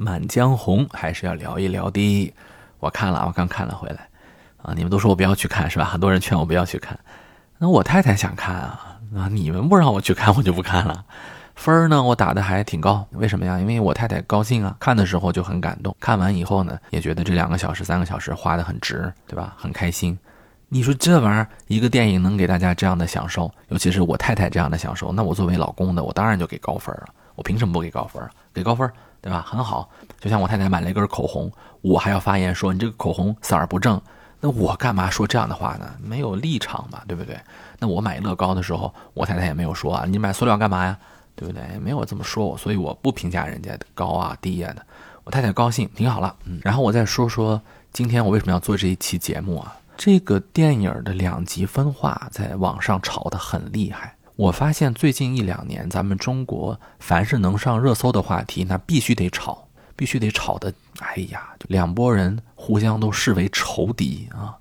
满江红》还是要聊一聊的。我看了，我刚看了回来。啊，你们都说我不要去看是吧？很多人劝我不要去看。那我太太想看啊，啊，你们不让我去看，我就不看了。分儿呢，我打的还挺高。为什么呀？因为我太太高兴啊，看的时候就很感动。看完以后呢，也觉得这两个小时、三个小时花的很值，对吧？很开心。你说这玩意儿，一个电影能给大家这样的享受，尤其是我太太这样的享受，那我作为老公的，我当然就给高分了。我凭什么不给高分？给高分，对吧？很好。就像我太太买了一根口红，我还要发言说你这个口红色儿不正，那我干嘛说这样的话呢？没有立场嘛，对不对？那我买乐高的时候，我太太也没有说啊，你买塑料干嘛呀？对不对？没有这么说我，所以我不评价人家高啊低啊的。我太太高兴，挺好了。嗯，然后我再说说今天我为什么要做这一期节目啊？这个电影的两极分化在网上吵得很厉害。我发现最近一两年，咱们中国凡是能上热搜的话题，那必须得炒，必须得炒的。哎呀，两拨人互相都视为仇敌啊！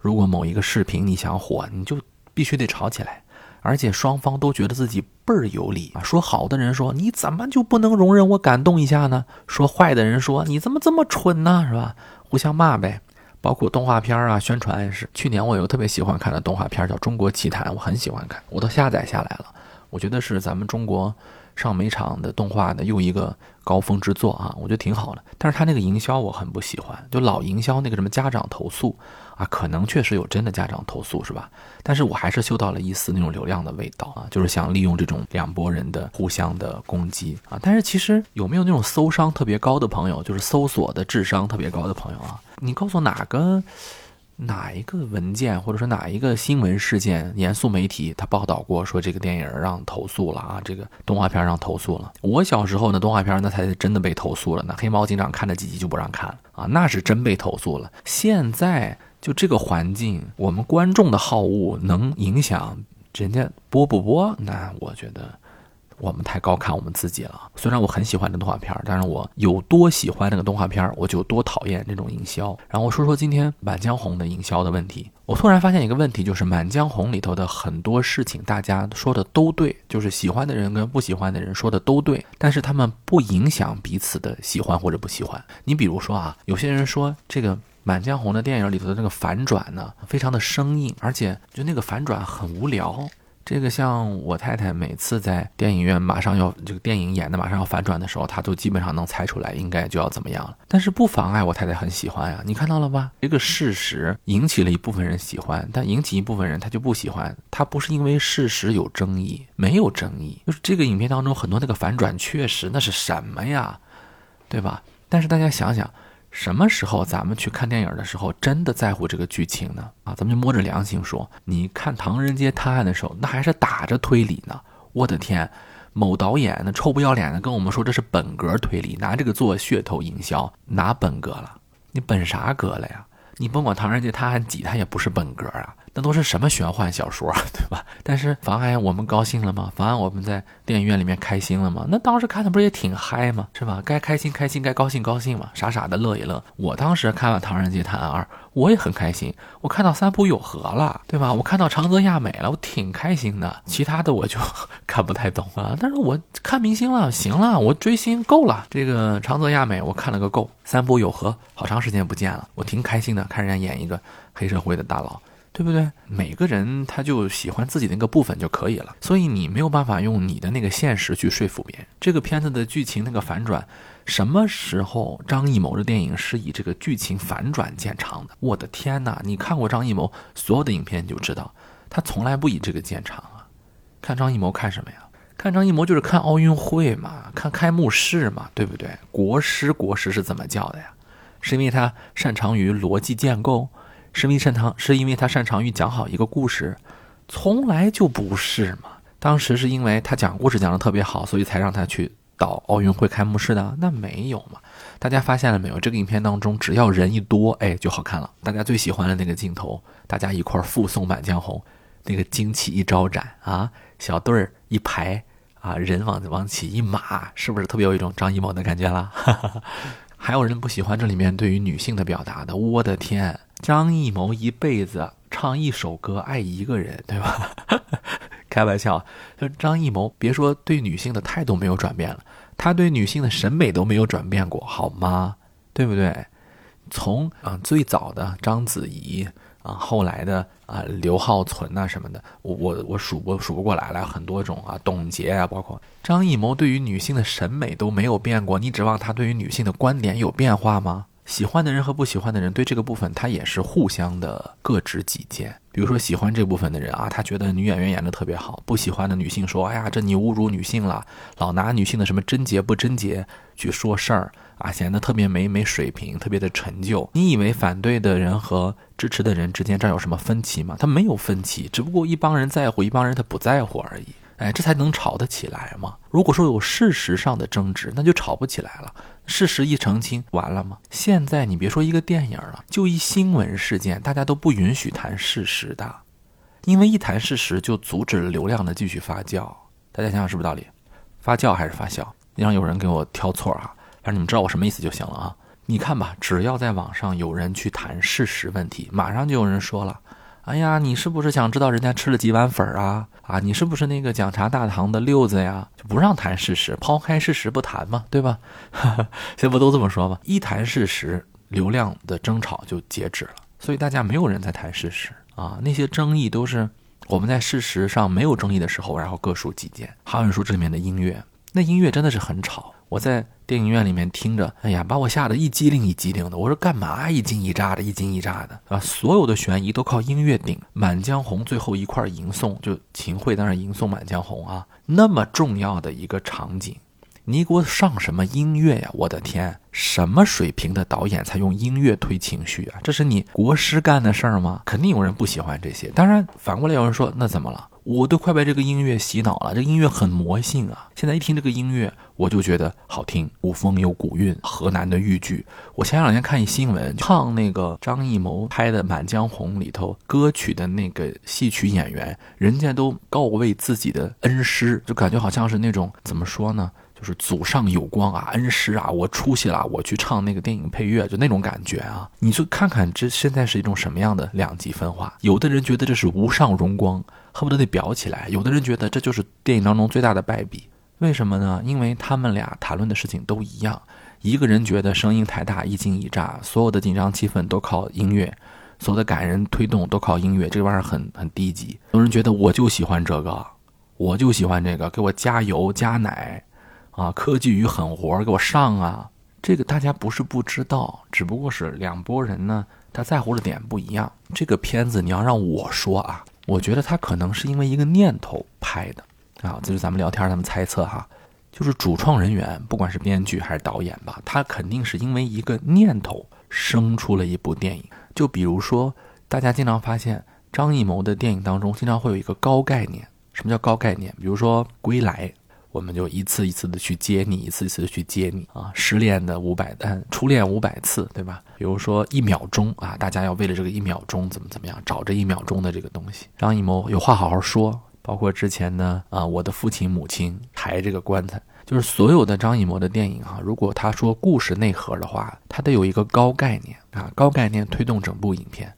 如果某一个视频你想火，你就必须得吵起来，而且双方都觉得自己倍儿有理啊。说好的人说你怎么就不能容忍我感动一下呢？说坏的人说你怎么这么蠢呢？是吧？互相骂呗。包括动画片啊，宣传也是。去年我有特别喜欢看的动画片叫《中国奇谭》，我很喜欢看，我都下载下来了。我觉得是咱们中国上美厂的动画的又一个高峰之作啊，我觉得挺好的。但是他那个营销我很不喜欢，就老营销那个什么家长投诉。啊，可能确实有真的家长投诉，是吧？但是我还是嗅到了一丝那种流量的味道啊，就是想利用这种两拨人的互相的攻击啊。但是其实有没有那种搜商特别高的朋友，就是搜索的智商特别高的朋友啊？你告诉哪个？哪一个文件或者说哪一个新闻事件，严肃媒体他报道过说这个电影让投诉了啊，这个动画片让投诉了。我小时候那动画片那才是真的被投诉了，那黑猫警长看了几集就不让看了啊，那是真被投诉了。现在就这个环境，我们观众的好恶能影响人家播不播？那我觉得。我们太高看我们自己了。虽然我很喜欢这动画片，但是我有多喜欢那个动画片，我就多讨厌这种营销。然后我说说今天《满江红》的营销的问题。我突然发现一个问题，就是《满江红》里头的很多事情，大家说的都对，就是喜欢的人跟不喜欢的人说的都对，但是他们不影响彼此的喜欢或者不喜欢。你比如说啊，有些人说这个《满江红》的电影里头的那个反转呢，非常的生硬，而且就那个反转很无聊。这个像我太太每次在电影院马上要这个电影演的马上要反转的时候，她都基本上能猜出来应该就要怎么样了。但是不妨碍我太太很喜欢呀，你看到了吧？这个事实引起了一部分人喜欢，但引起一部分人他就不喜欢。他不是因为事实有争议，没有争议，就是这个影片当中很多那个反转确实那是什么呀，对吧？但是大家想想。什么时候咱们去看电影的时候，真的在乎这个剧情呢？啊，咱们就摸着良心说，你看《唐人街探案》的时候，那还是打着推理呢。我的天，某导演那臭不要脸的跟我们说这是本格推理，拿这个做噱头营销，拿本格了？你本啥格了呀？你甭管《唐人街探案几》，它也不是本格啊。那都是什么玄幻小说啊，对吧？但是妨碍我们高兴了吗？妨碍我们在电影院里面开心了吗？那当时看的不是也挺嗨吗？是吧？该开心开心，该高兴高兴嘛，傻傻的乐一乐。我当时看完《唐人街探案二》，我也很开心。我看到三浦友和了，对吧？我看到长泽亚美了，我挺开心的。其他的我就 看不太懂啊。但是我看明星了，行了，我追星够了。这个长泽亚美我看了个够，三浦友和好长时间不见了，我挺开心的，看人家演一个黑社会的大佬。对不对？每个人他就喜欢自己那个部分就可以了，所以你没有办法用你的那个现实去说服别人。这个片子的剧情那个反转，什么时候张艺谋的电影是以这个剧情反转见长的？我的天哪！你看过张艺谋所有的影片，你就知道他从来不以这个见长啊。看张艺谋看什么呀？看张艺谋就是看奥运会嘛，看开幕式嘛，对不对？国师国师是怎么叫的呀？是因为他擅长于逻辑建构。是因为擅长，是因为他擅长于讲好一个故事，从来就不是嘛。当时是因为他讲故事讲的特别好，所以才让他去导奥运会开幕式的，那没有嘛？大家发现了没有？这个影片当中，只要人一多，哎，就好看了。大家最喜欢的那个镜头，大家一块儿附送《满江红》，那个旌旗一招展啊，小队儿一排啊，人往往起一码，是不是特别有一种张艺谋的感觉啦？还有人不喜欢这里面对于女性的表达的，我的天！张艺谋一辈子唱一首歌爱一个人，对吧？开玩笑，就张艺谋别说对女性的态度没有转变了，他对女性的审美都没有转变过，好吗？对不对？从啊最早的章子怡啊，后来的啊刘浩存呐什么的，我我我数不数不过来了，很多种啊，董洁啊，包括张艺谋，对于女性的审美都没有变过，你指望他对于女性的观点有变化吗？喜欢的人和不喜欢的人对这个部分，他也是互相的各执己见。比如说喜欢这部分的人啊，他觉得女演员演的特别好；不喜欢的女性说：“哎呀，这你侮辱女性了，老拿女性的什么贞洁不贞洁去说事儿啊，显得特别没没水平，特别的陈旧。”你以为反对的人和支持的人之间这儿有什么分歧吗？他没有分歧，只不过一帮人在乎，一帮人他不在乎而已。哎，这才能吵得起来吗？如果说有事实上的争执，那就吵不起来了。事实一澄清，完了吗？现在你别说一个电影了，就一新闻事件，大家都不允许谈事实的，因为一谈事实就阻止了流量的继续发酵。大家想想是不是道理？发酵还是发酵？让有人给我挑错啊！反正你们知道我什么意思就行了啊！你看吧，只要在网上有人去谈事实问题，马上就有人说了。哎呀，你是不是想知道人家吃了几碗粉啊？啊，你是不是那个讲茶大堂的六子呀？就不让谈事实，抛开事实不谈嘛，对吧？现在不都这么说吗？一谈事实，流量的争吵就截止了。所以大家没有人在谈事实啊，那些争议都是我们在事实上没有争议的时候，然后各抒己见。好像说这里面的音乐，那音乐真的是很吵。我在电影院里面听着，哎呀，把我吓得一激灵一激灵的。我说干嘛一惊一乍的，一惊一乍的啊！所有的悬疑都靠音乐顶。《满江红》最后一块吟诵，就秦桧当然吟诵《满江红》啊，那么重要的一个场景，你给我上什么音乐呀？我的天，什么水平的导演才用音乐推情绪啊？这是你国师干的事儿吗？肯定有人不喜欢这些。当然，反过来有人说，那怎么了？我都快被这个音乐洗脑了，这音乐很魔性啊！现在一听这个音乐，我就觉得好听，古风有古韵，河南的豫剧。我前两天看一新闻，唱那个张艺谋拍的《满江红》里头歌曲的那个戏曲演员，人家都告慰自己的恩师，就感觉好像是那种怎么说呢？就是祖上有光啊，恩师啊，我出息了，我去唱那个电影配乐，就那种感觉啊！你就看看这现在是一种什么样的两极分化？有的人觉得这是无上荣光，恨不得得裱起来；有的人觉得这就是电影当中最大的败笔。为什么呢？因为他们俩谈论的事情都一样。一个人觉得声音太大，一惊一乍，所有的紧张气氛都靠音乐，所有的感人推动都靠音乐，这玩意儿很很低级。有人觉得我就喜欢这个，我就喜欢这个，给我加油加奶。啊，科技与狠活，给我上啊！这个大家不是不知道，只不过是两拨人呢，他在乎的点不一样。这个片子你要让我说啊，我觉得他可能是因为一个念头拍的啊，这是咱们聊天，咱们猜测哈，就是主创人员，不管是编剧还是导演吧，他肯定是因为一个念头生出了一部电影。就比如说，大家经常发现张艺谋的电影当中，经常会有一个高概念。什么叫高概念？比如说《归来》。我们就一次一次的去接你，一次一次的去接你啊！失恋的五百，嗯，初恋五百次，对吧？比如说一秒钟啊，大家要为了这个一秒钟怎么怎么样，找这一秒钟的这个东西。张艺谋有话好好说，包括之前呢啊，我的父亲母亲抬这个棺材，就是所有的张艺谋的电影哈，如果他说故事内核的话，他得有一个高概念啊，高概念推动整部影片。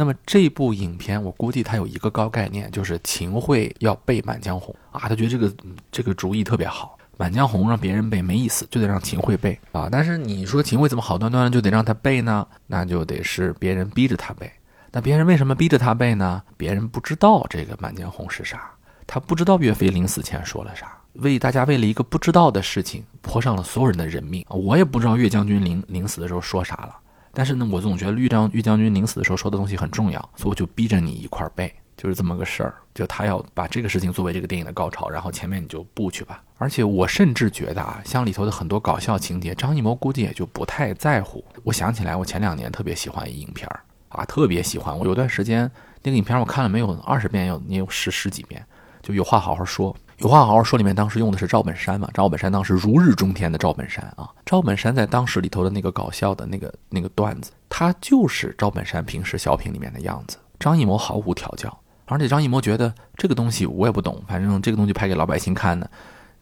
那么这部影片，我估计他有一个高概念，就是秦桧要背《满江红》啊，他觉得这个这个主意特别好，《满江红》让别人背没意思，就得让秦桧背啊。但是你说秦桧怎么好端端的就得让他背呢？那就得是别人逼着他背。那别人为什么逼着他背呢？别人不知道这个《满江红》是啥，他不知道岳飞临死前说了啥，为大家为了一个不知道的事情泼上了所有人的人命。我也不知道岳将军临临死的时候说啥了。但是呢，我总觉得豫将豫将军临死的时候说的东西很重要，所以我就逼着你一块儿背，就是这么个事儿。就他要把这个事情作为这个电影的高潮，然后前面你就布去吧。而且我甚至觉得啊，像里头的很多搞笑情节，张艺谋估计也就不太在乎。我想起来，我前两年特别喜欢一影片儿啊，特别喜欢。我有段时间那个影片我看了没有二十遍，有也有十十几遍，就有话好好说。有话好好说，里面当时用的是赵本山嘛？赵本山当时如日中天的赵本山啊，赵本山在当时里头的那个搞笑的那个那个段子，他就是赵本山平时小品里面的样子。张艺谋毫无调教，而且张艺谋觉得这个东西我也不懂，反正这个东西拍给老百姓看的，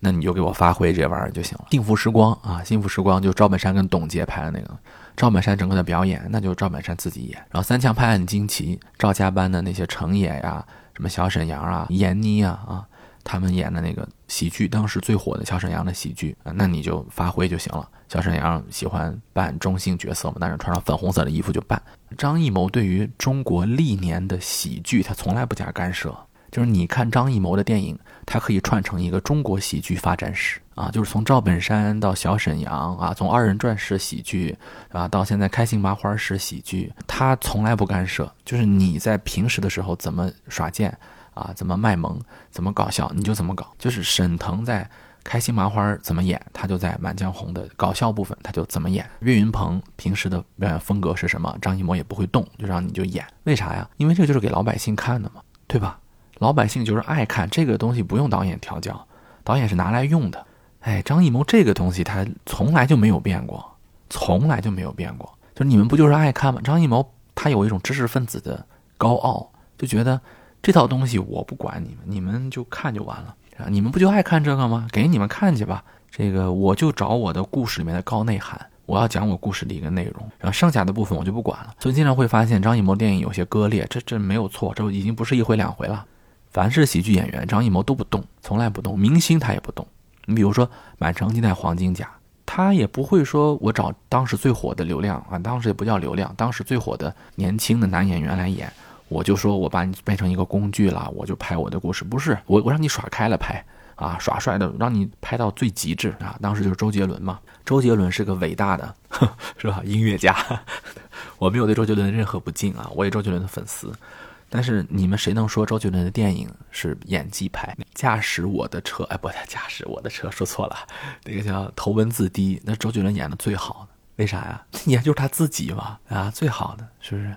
那你就给我发挥这玩意儿就行了。幸福时光啊，幸福时光就赵本山跟董洁拍的那个，赵本山整个的表演那就是赵本山自己演。然后三枪拍案惊奇，赵家班的那些程野呀，什么小沈阳啊、闫妮啊啊。他们演的那个喜剧，当时最火的小沈阳的喜剧，那你就发挥就行了。小沈阳喜欢扮中性角色嘛，但是穿上粉红色的衣服就扮。张艺谋对于中国历年的喜剧，他从来不加干涉。就是你看张艺谋的电影，它可以串成一个中国喜剧发展史啊，就是从赵本山到小沈阳啊，从二人转式喜剧啊，到现在开心麻花式喜剧，他从来不干涉。就是你在平时的时候怎么耍贱。啊，怎么卖萌，怎么搞笑，你就怎么搞。就是沈腾在开心麻花怎么演，他就在满江红的搞笑部分他就怎么演。岳云鹏平时的表演风格是什么，张艺谋也不会动，就让你就演。为啥呀？因为这就是给老百姓看的嘛，对吧？老百姓就是爱看这个东西，不用导演调教，导演是拿来用的。哎，张艺谋这个东西他从来就没有变过，从来就没有变过。就是你们不就是爱看吗？张艺谋他有一种知识分子的高傲，就觉得。这套东西我不管你们，你们就看就完了！你们不就爱看这个吗？给你们看去吧。这个我就找我的故事里面的高内涵，我要讲我故事的一个内容，然后剩下的部分我就不管了。所以经常会发现张艺谋电影有些割裂，这这没有错，这已经不是一回两回了。凡是喜剧演员，张艺谋都不动，从来不动。明星他也不动。你比如说《满城尽带黄金甲》，他也不会说我找当时最火的流量啊，当时也不叫流量，当时最火的年轻的男演员来演。我就说，我把你变成一个工具了，我就拍我的故事，不是我，我让你耍开了拍啊，耍帅的，让你拍到最极致啊。当时就是周杰伦嘛，周杰伦是个伟大的，是吧？音乐家，我没有对周杰伦任何不敬啊，我也周杰伦的粉丝。但是你们谁能说周杰伦的电影是演技派？驾驶我的车，哎，不，他驾驶我的车说错了，那个叫头文字 D，那周杰伦演的最好的，为啥呀？演就是他自己嘛，啊，最好的，是不是？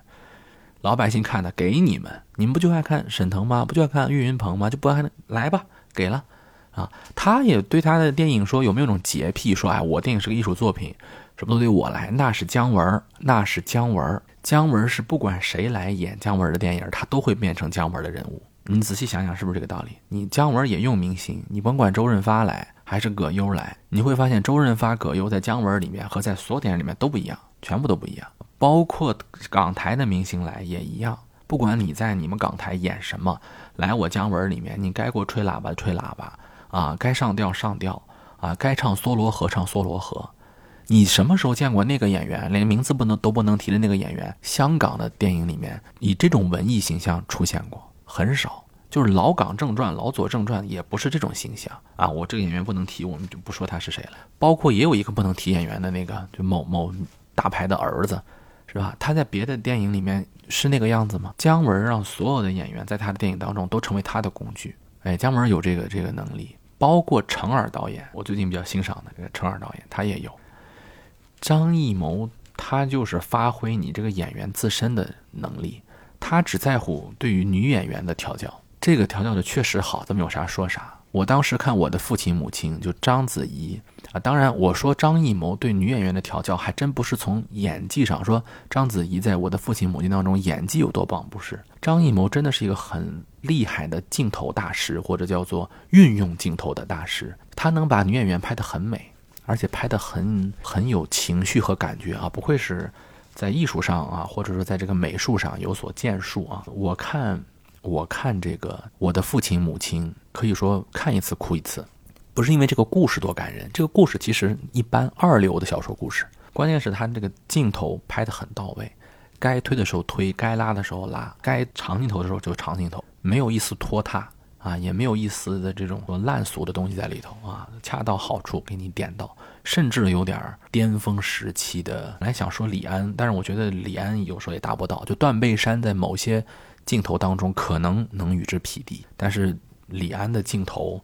老百姓看的给你们，你们不就爱看沈腾吗？不就爱看岳云鹏吗？就不爱来吧，给了，啊，他也对他的电影说有没有种洁癖？说哎，我电影是个艺术作品，什么都得我来？那是姜文，那是姜文，姜文是不管谁来演姜文的电影，他都会变成姜文的人物。你仔细想想，是不是这个道理？你姜文也用明星，你甭管周润发来还是葛优来，你会发现周润发、葛优在姜文里面和在所有电影里面都不一样，全部都不一样。包括港台的明星来也一样，不管你在你们港台演什么，来我姜文里面，你该给我吹喇叭吹喇叭啊，该上吊上吊啊，该唱梭罗河唱梭罗河。你什么时候见过那个演员连名字不能都不能提的那个演员？香港的电影里面以这种文艺形象出现过很少，就是老港正传、老左正传也不是这种形象啊。我这个演员不能提，我们就不说他是谁了。包括也有一个不能提演员的那个，就某某大牌的儿子。是吧？他在别的电影里面是那个样子吗？姜文让所有的演员在他的电影当中都成为他的工具。哎，姜文有这个这个能力，包括程耳导演，我最近比较欣赏的这个程耳导演，他也有。张艺谋他就是发挥你这个演员自身的能力，他只在乎对于女演员的调教，这个调教的确实好，咱们有啥说啥。我当时看我的父亲母亲，就章子怡啊，当然我说张艺谋对女演员的调教，还真不是从演技上说章子怡在我的父亲母亲当中演技有多棒，不是。张艺谋真的是一个很厉害的镜头大师，或者叫做运用镜头的大师，他能把女演员拍得很美，而且拍得很很有情绪和感觉啊，不愧是在艺术上啊，或者说在这个美术上有所建树啊。我看。我看这个，我的父亲母亲可以说看一次哭一次，不是因为这个故事多感人，这个故事其实一般二流的小说故事，关键是他这个镜头拍得很到位，该推的时候推，该拉的时候拉，该长镜头的时候就长镜头，没有一丝拖沓啊，也没有一丝的这种烂俗的东西在里头啊，恰到好处给你点到，甚至有点巅峰时期的，本来想说李安，但是我觉得李安有时候也达不到，就断背山在某些。镜头当中可能能与之匹敌，但是李安的镜头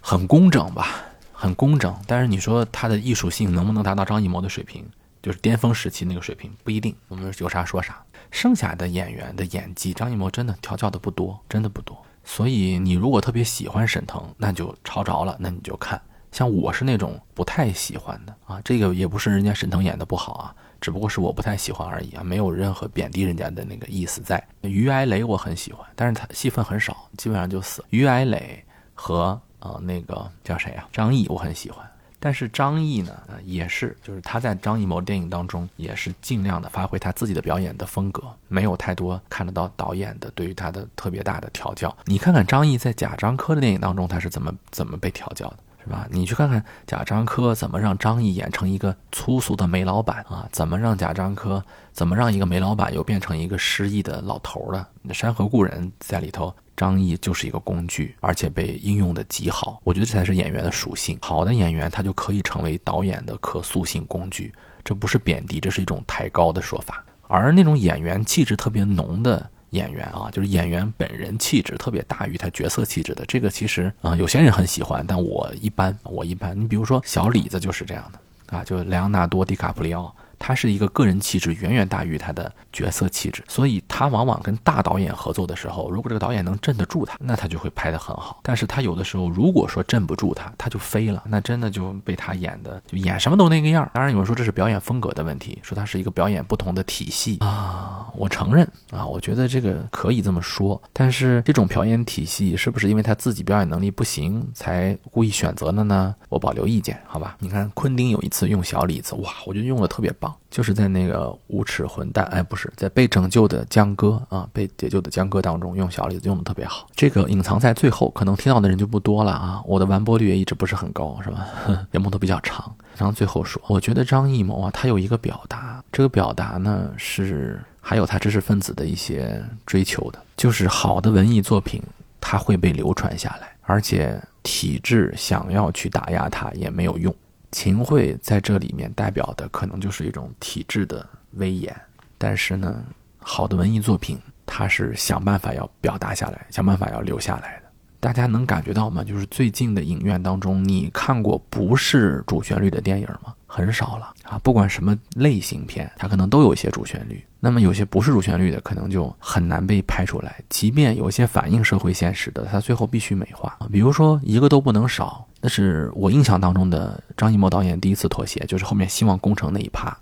很工整吧，很工整。但是你说他的艺术性能不能达到张艺谋的水平，就是巅峰时期那个水平，不一定。我们有啥说啥。剩下的演员的演技，张艺谋真的调教的不多，真的不多。所以你如果特别喜欢沈腾，那就抄着了，那你就看。像我是那种不太喜欢的啊，这个也不是人家沈腾演的不好啊。只不过是我不太喜欢而已啊，没有任何贬低人家的那个意思在。于艾磊我很喜欢，但是他戏份很少，基本上就死。于艾磊和呃那个叫谁啊？张译我很喜欢，但是张译呢，呃，也是，就是他在张艺谋电影当中也是尽量的发挥他自己的表演的风格，没有太多看得到导演的对于他的特别大的调教。你看看张译在贾樟柯的电影当中，他是怎么怎么被调教的？是吧？你去看看贾樟柯怎么让张译演成一个粗俗的煤老板啊？怎么让贾樟柯怎么让一个煤老板又变成一个失意的老头了？山河故人在里头，张译就是一个工具，而且被应用的极好。我觉得这才是演员的属性。好的演员他就可以成为导演的可塑性工具，这不是贬低，这是一种抬高的说法。而那种演员气质特别浓的。演员啊，就是演员本人气质特别大于他角色气质的，这个其实啊，有些人很喜欢，但我一般，我一般。你比如说小李子就是这样的啊，就莱昂纳多·迪卡普里奥。他是一个个人气质远远大于他的角色气质，所以他往往跟大导演合作的时候，如果这个导演能镇得住他，那他就会拍得很好。但是他有的时候如果说镇不住他，他就飞了，那真的就被他演的就演什么都那个样。当然有人说这是表演风格的问题，说他是一个表演不同的体系啊，我承认啊，我觉得这个可以这么说。但是这种表演体系是不是因为他自己表演能力不行才故意选择的呢？我保留意见，好吧？你看昆汀有一次用小李子，哇，我觉得用的特别。就是在那个无耻混蛋，哎，不是在被拯救的江歌啊，被解救的江歌当中用小李子用的特别好。这个隐藏在最后，可能听到的人就不多了啊。我的完播率也一直不是很高，是吧？节目都比较长。然后最后说，我觉得张艺谋啊，他有一个表达，这个表达呢是还有他知识分子的一些追求的，就是好的文艺作品它会被流传下来，而且体制想要去打压它也没有用。秦桧在这里面代表的可能就是一种体制的威严，但是呢，好的文艺作品它是想办法要表达下来，想办法要留下来的。大家能感觉到吗？就是最近的影院当中，你看过不是主旋律的电影吗？很少了啊！不管什么类型片，它可能都有一些主旋律。那么有些不是主旋律的，可能就很难被拍出来。即便有些反映社会现实的，它最后必须美化。比如说一个都不能少，那是我印象当中的张艺谋导演第一次妥协，就是后面希望工程那一趴。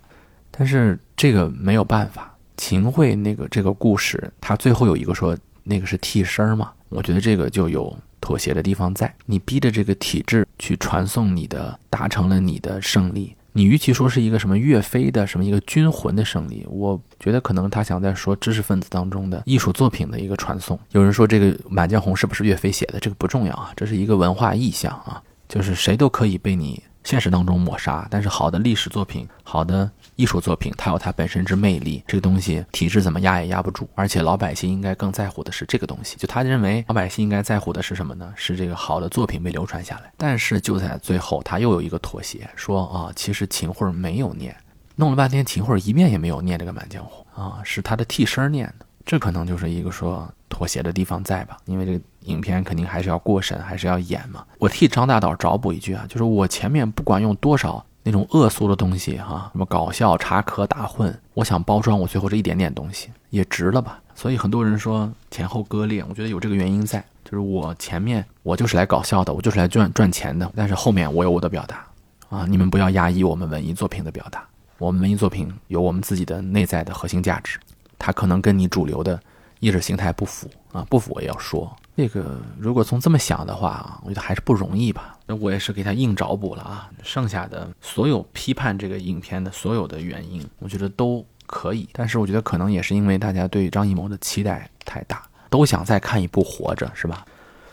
但是这个没有办法，秦桧那个这个故事，他最后有一个说那个是替身嘛？我觉得这个就有。妥协的地方在你逼着这个体制去传送你的，达成了你的胜利。你与其说是一个什么岳飞的什么一个军魂的胜利，我觉得可能他想在说知识分子当中的艺术作品的一个传送。有人说这个《满江红》是不是岳飞写的？这个不重要啊，这是一个文化意象啊，就是谁都可以被你。现实当中抹杀，但是好的历史作品、好的艺术作品，它有它本身之魅力。这个东西体制怎么压也压不住，而且老百姓应该更在乎的是这个东西。就他认为老百姓应该在乎的是什么呢？是这个好的作品被流传下来。但是就在最后，他又有一个妥协，说啊，其实秦桧没有念，弄了半天秦桧一遍也没有念这个《满江红》啊，是他的替身念的。这可能就是一个说妥协的地方在吧？因为这个。影片肯定还是要过审，还是要演嘛。我替张大导找补一句啊，就是我前面不管用多少那种恶俗的东西哈，什么搞笑、插科打诨，我想包装我最后这一点点东西也值了吧。所以很多人说前后割裂，我觉得有这个原因在，就是我前面我就是来搞笑的，我就是来赚赚钱的，但是后面我有我的表达啊，你们不要压抑我们文艺作品的表达，我们文艺作品有我们自己的内在的核心价值，它可能跟你主流的意识形态不符啊，不符我也要说。这个如果从这么想的话啊，我觉得还是不容易吧。那我也是给他硬找补了啊。剩下的所有批判这个影片的所有的原因，我觉得都可以。但是我觉得可能也是因为大家对张艺谋的期待太大，都想再看一部《活着》，是吧？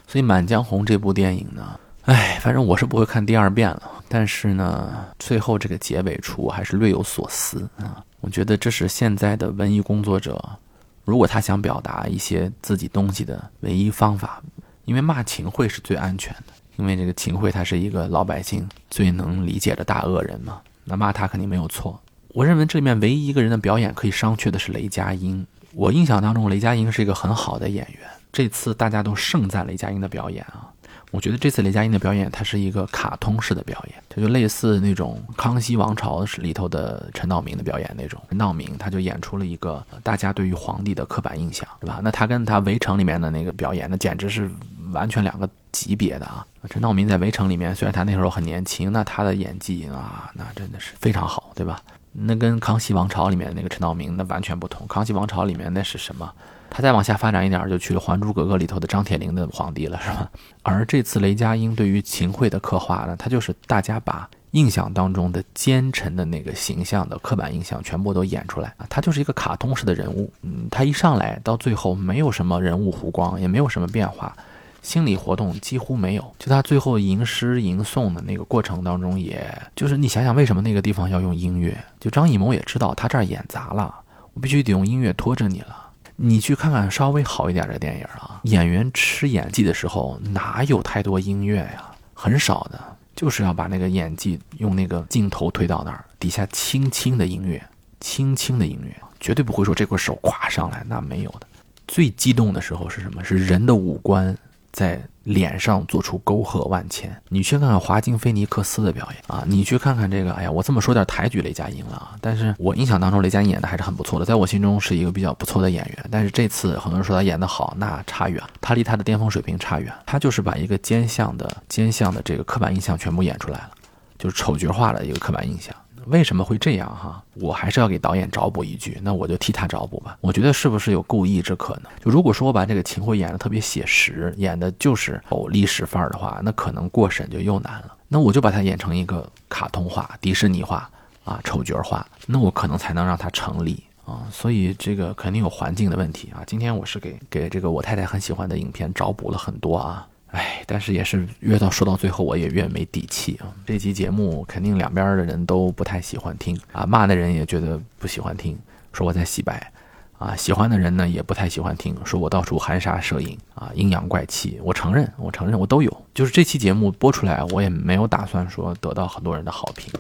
所以《满江红》这部电影呢，哎，反正我是不会看第二遍了。但是呢，最后这个结尾处还是略有所思啊。我觉得这是现在的文艺工作者。如果他想表达一些自己东西的唯一方法，因为骂秦桧是最安全的，因为这个秦桧他是一个老百姓最能理解的大恶人嘛，那骂他肯定没有错。我认为这里面唯一一个人的表演可以商榷的是雷佳音。我印象当中，雷佳音是一个很好的演员，这次大家都盛赞雷佳音的表演啊。我觉得这次雷佳音的表演，它是一个卡通式的表演，它就类似那种《康熙王朝》里头的陈道明的表演那种。陈道明他就演出了一个大家对于皇帝的刻板印象，对吧？那他跟他《围城》里面的那个表演，那简直是完全两个级别的啊！陈道明在《围城》里面，虽然他那时候很年轻，那他的演技啊，那真的是非常好，对吧？那跟《康熙王朝》里面那个陈道明那完全不同，《康熙王朝》里面那是什么？他再往下发展一点，就去了《还珠格格》里头的张铁林的皇帝了，是吧？而这次雷佳音对于秦桧的刻画呢，他就是大家把印象当中的奸臣的那个形象的刻板印象全部都演出来，他就是一个卡通式的人物，嗯，他一上来到最后没有什么人物弧光，也没有什么变化，心理活动几乎没有，就他最后吟诗吟诵的那个过程当中，也就是你想想为什么那个地方要用音乐？就张艺谋也知道他这儿演砸了，我必须得用音乐拖着你了。你去看看稍微好一点的电影啊，演员吃演技的时候哪有太多音乐呀？很少的，就是要把那个演技用那个镜头推到那儿，底下轻轻的音乐，轻轻的音乐，绝对不会说这块手咵上来，那没有的。最激动的时候是什么？是人的五官。在脸上做出沟壑万千，你去看看华金菲尼克斯的表演啊，你去看看这个，哎呀，我这么说点抬举雷佳音了啊，但是我印象当中雷佳音演的还是很不错的，在我心中是一个比较不错的演员，但是这次很多人说他演的好，那差远，他离他的巅峰水平差远，他就是把一个奸相的奸相的这个刻板印象全部演出来了，就是丑角化的一个刻板印象。为什么会这样哈？我还是要给导演找补一句，那我就替他找补吧。我觉得是不是有故意之可能？就如果说我把这个秦桧演的特别写实，演的就是哦历史范儿的话，那可能过审就又难了。那我就把它演成一个卡通化、迪士尼化啊，丑角化，那我可能才能让它成立啊。所以这个肯定有环境的问题啊。今天我是给给这个我太太很喜欢的影片找补了很多啊。哎，但是也是越到说到最后，我也越没底气啊！这期节目肯定两边的人都不太喜欢听啊，骂的人也觉得不喜欢听，说我在洗白啊；喜欢的人呢也不太喜欢听，说我到处含沙射影啊，阴阳怪气。我承认，我承认，我都有。就是这期节目播出来，我也没有打算说得到很多人的好评，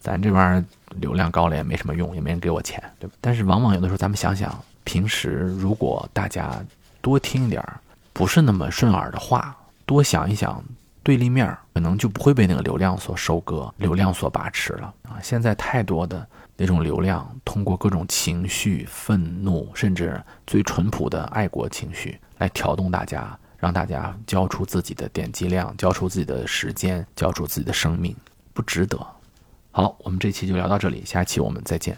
咱这玩意儿流量高了也没什么用，也没人给我钱，对吧？但是往往有的时候，咱们想想，平时如果大家多听点儿不是那么顺耳的话。多想一想，对立面可能就不会被那个流量所收割，流量所把持了啊！现在太多的那种流量，通过各种情绪、愤怒，甚至最淳朴的爱国情绪来挑动大家，让大家交出自己的点击量，交出自己的时间，交出自己的生命，不值得。好，我们这期就聊到这里，下期我们再见。